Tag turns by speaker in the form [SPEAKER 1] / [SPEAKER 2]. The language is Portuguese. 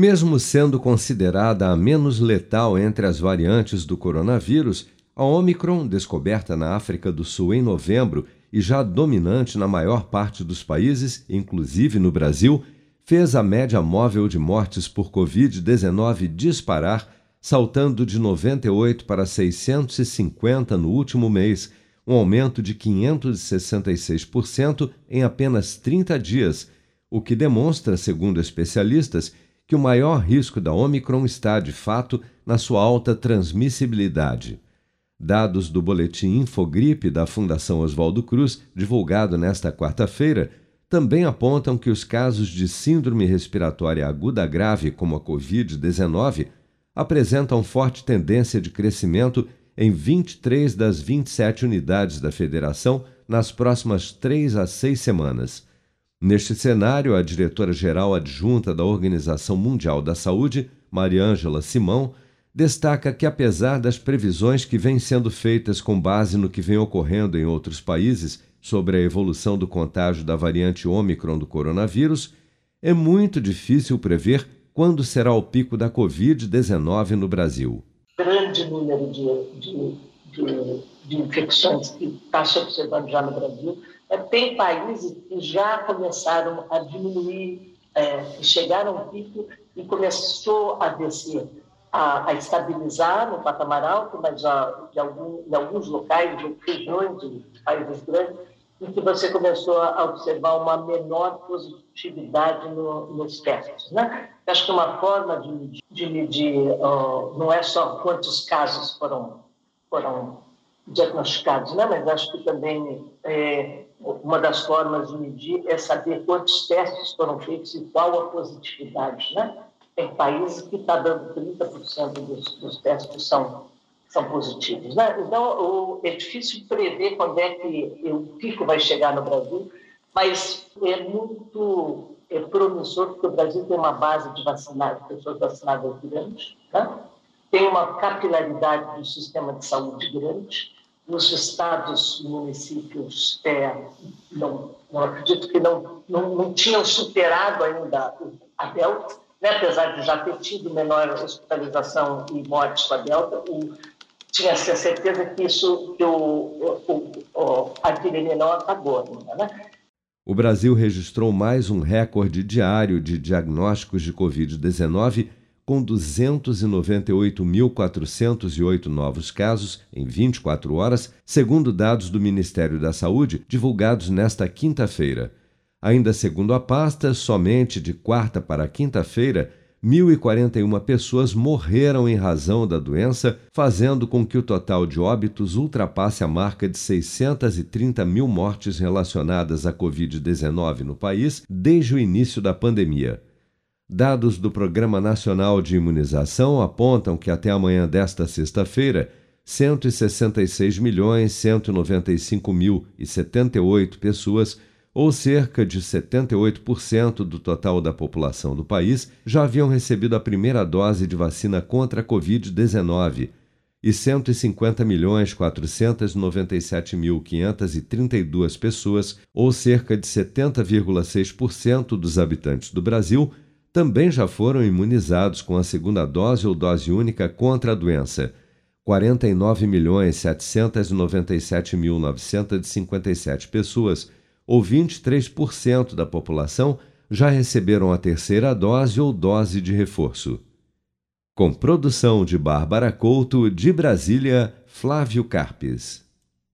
[SPEAKER 1] Mesmo sendo considerada a menos letal entre as variantes do coronavírus, a Omicron, descoberta na África do Sul em novembro e já dominante na maior parte dos países, inclusive no Brasil, fez a média móvel de mortes por Covid-19 disparar, saltando de 98 para 650 no último mês, um aumento de 566% em apenas 30 dias, o que demonstra, segundo especialistas, que o maior risco da Omicron está, de fato, na sua alta transmissibilidade. Dados do boletim Infogripe da Fundação Oswaldo Cruz, divulgado nesta quarta-feira, também apontam que os casos de síndrome respiratória aguda grave, como a Covid-19, apresentam forte tendência de crescimento em 23 das 27 unidades da federação nas próximas três a seis semanas. Neste cenário, a diretora-geral adjunta da Organização Mundial da Saúde, Mariângela Simão, destaca que, apesar das previsões que vêm sendo feitas com base no que vem ocorrendo em outros países sobre a evolução do contágio da variante Ômicron do coronavírus, é muito difícil prever quando será o pico da Covid-19 no Brasil.
[SPEAKER 2] Grande número de, de, de, de infecções que está se observando já no Brasil tem países que já começaram a diminuir, é, chegaram ao pico e começou a descer, a, a estabilizar no patamar alto, mas de algum, em alguns locais, em de países grandes, em que você começou a observar uma menor positividade no, nos testes. Né? Acho que uma forma de de medir uh, não é só quantos casos foram, foram diagnosticados, né? mas acho que também é, uma das formas de medir é saber quantos testes foram feitos e qual a positividade. Né? Tem países que está dando 30% dos, dos testes são, são positivos. Né? Então, o, é difícil prever quando é que o pico vai chegar no Brasil, mas é muito é promissor, porque o Brasil tem uma base de vacinadas, pessoas vacinadas grande, né? tem uma capilaridade do sistema de saúde grande, nos estados municípios, é, não, não acredito que não, não, não tinham superado ainda a Delta, né? apesar de já ter tido menor hospitalização e mortes com a Delta, o, tinha-se a certeza que isso, que o, o, o, a epidemia não acabou ainda, né?
[SPEAKER 1] O Brasil registrou mais um recorde diário de diagnósticos de Covid-19 com 298.408 novos casos em 24 horas, segundo dados do Ministério da Saúde divulgados nesta quinta-feira. Ainda segundo a pasta, somente de quarta para quinta-feira, 1.041 pessoas morreram em razão da doença, fazendo com que o total de óbitos ultrapasse a marca de 630 mil mortes relacionadas à Covid-19 no país desde o início da pandemia. Dados do Programa Nacional de Imunização apontam que até amanhã desta sexta-feira, 166.195.078 pessoas, ou cerca de 78% do total da população do país, já haviam recebido a primeira dose de vacina contra a Covid-19 e 150.497.532 pessoas, ou cerca de 70,6% dos habitantes do Brasil, também já foram imunizados com a segunda dose ou dose única contra a doença. 49.797.957 pessoas, ou 23% da população, já receberam a terceira dose ou dose de reforço. Com produção de Bárbara Couto, de Brasília, Flávio Carpes.